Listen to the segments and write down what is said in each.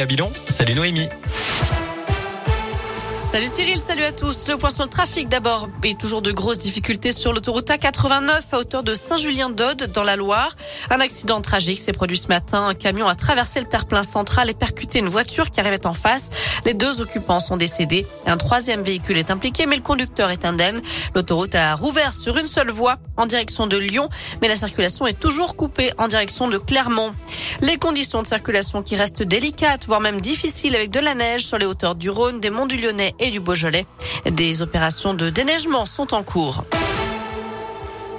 à Bilon. Salut Noémie. Salut Cyril, salut à tous. Le point sur le trafic d'abord et toujours de grosses difficultés sur l'autoroute A89 à hauteur de Saint-Julien-d'Aude dans la Loire. Un accident tragique s'est produit ce matin. Un camion a traversé le terre-plein central et percuté une voiture qui arrivait en face. Les deux occupants sont décédés. Un troisième véhicule est impliqué mais le conducteur est indemne. L'autoroute a rouvert sur une seule voie en direction de Lyon mais la circulation est toujours coupée en direction de Clermont. Les conditions de circulation qui restent délicates voire même difficiles avec de la neige sur les hauteurs du Rhône, des Monts du Lyonnais et du Beaujolais. Des opérations de déneigement sont en cours.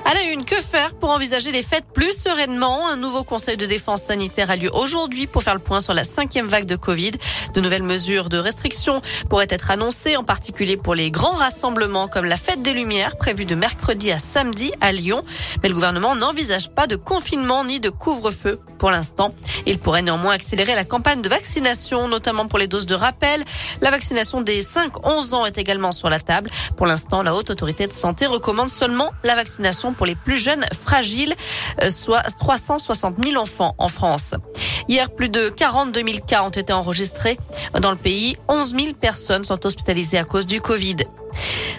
À la une, que faire pour envisager les fêtes plus sereinement? Un nouveau conseil de défense sanitaire a lieu aujourd'hui pour faire le point sur la cinquième vague de Covid. De nouvelles mesures de restriction pourraient être annoncées, en particulier pour les grands rassemblements comme la fête des Lumières prévue de mercredi à samedi à Lyon. Mais le gouvernement n'envisage pas de confinement ni de couvre-feu pour l'instant. Il pourrait néanmoins accélérer la campagne de vaccination, notamment pour les doses de rappel. La vaccination des 5-11 ans est également sur la table. Pour l'instant, la Haute Autorité de Santé recommande seulement la vaccination pour les plus jeunes fragiles, euh, soit 360 000 enfants en France. Hier, plus de 42 000 cas ont été enregistrés dans le pays. 11 000 personnes sont hospitalisées à cause du Covid.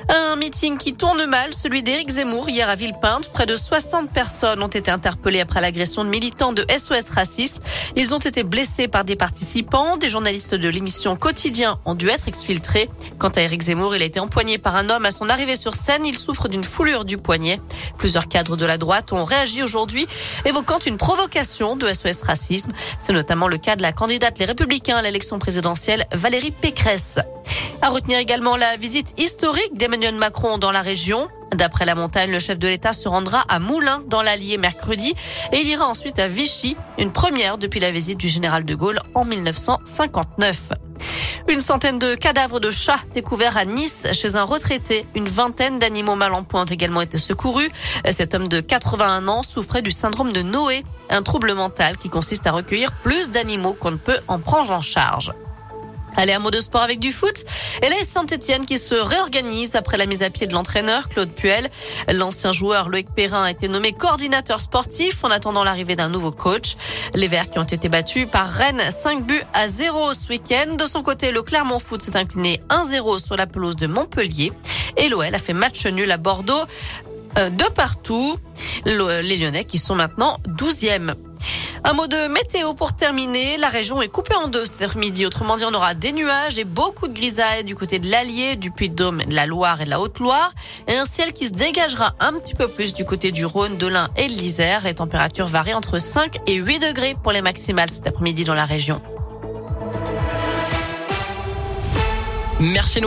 Un meeting qui tourne mal, celui d'Éric Zemmour hier à Villepinte. Près de 60 personnes ont été interpellées après l'agression de militants de SOS Racisme. Ils ont été blessés par des participants. Des journalistes de l'émission Quotidien ont dû être exfiltrés. Quant à Éric Zemmour, il a été empoigné par un homme à son arrivée sur scène. Il souffre d'une foulure du poignet. Plusieurs cadres de la droite ont réagi aujourd'hui, évoquant une provocation de SOS Racisme. C'est notamment le cas de la candidate Les Républicains à l'élection présidentielle, Valérie Pécresse. À retenir également la visite historique d'Emmanuel Macron dans la région. D'après la montagne, le chef de l'État se rendra à Moulins dans l'Allier mercredi et il ira ensuite à Vichy, une première depuis la visite du général de Gaulle en 1959. Une centaine de cadavres de chats découverts à Nice chez un retraité. Une vingtaine d'animaux mal en point ont également été secourus. Cet homme de 81 ans souffrait du syndrome de Noé, un trouble mental qui consiste à recueillir plus d'animaux qu'on ne peut en prendre en charge. Allez, un mot de sport avec du foot. Et là, Saint-Etienne qui se réorganise après la mise à pied de l'entraîneur Claude Puel. L'ancien joueur Loïc Perrin a été nommé coordinateur sportif en attendant l'arrivée d'un nouveau coach. Les Verts qui ont été battus par Rennes 5 buts à 0 ce week-end. De son côté, le Clermont Foot s'est incliné 1-0 sur la pelouse de Montpellier. Et l'OL a fait match nul à Bordeaux euh, de partout. Les Lyonnais qui sont maintenant 12e. Un mot de météo pour terminer. La région est coupée en deux cet après-midi. Autrement dit, on aura des nuages et beaucoup de grisailles du côté de l'Allier, du Puy-de-Dôme, de la Loire et de la Haute-Loire. Et un ciel qui se dégagera un petit peu plus du côté du Rhône, de l'Ain et de l'Isère. Les températures varient entre 5 et 8 degrés pour les maximales cet après-midi dans la région. Merci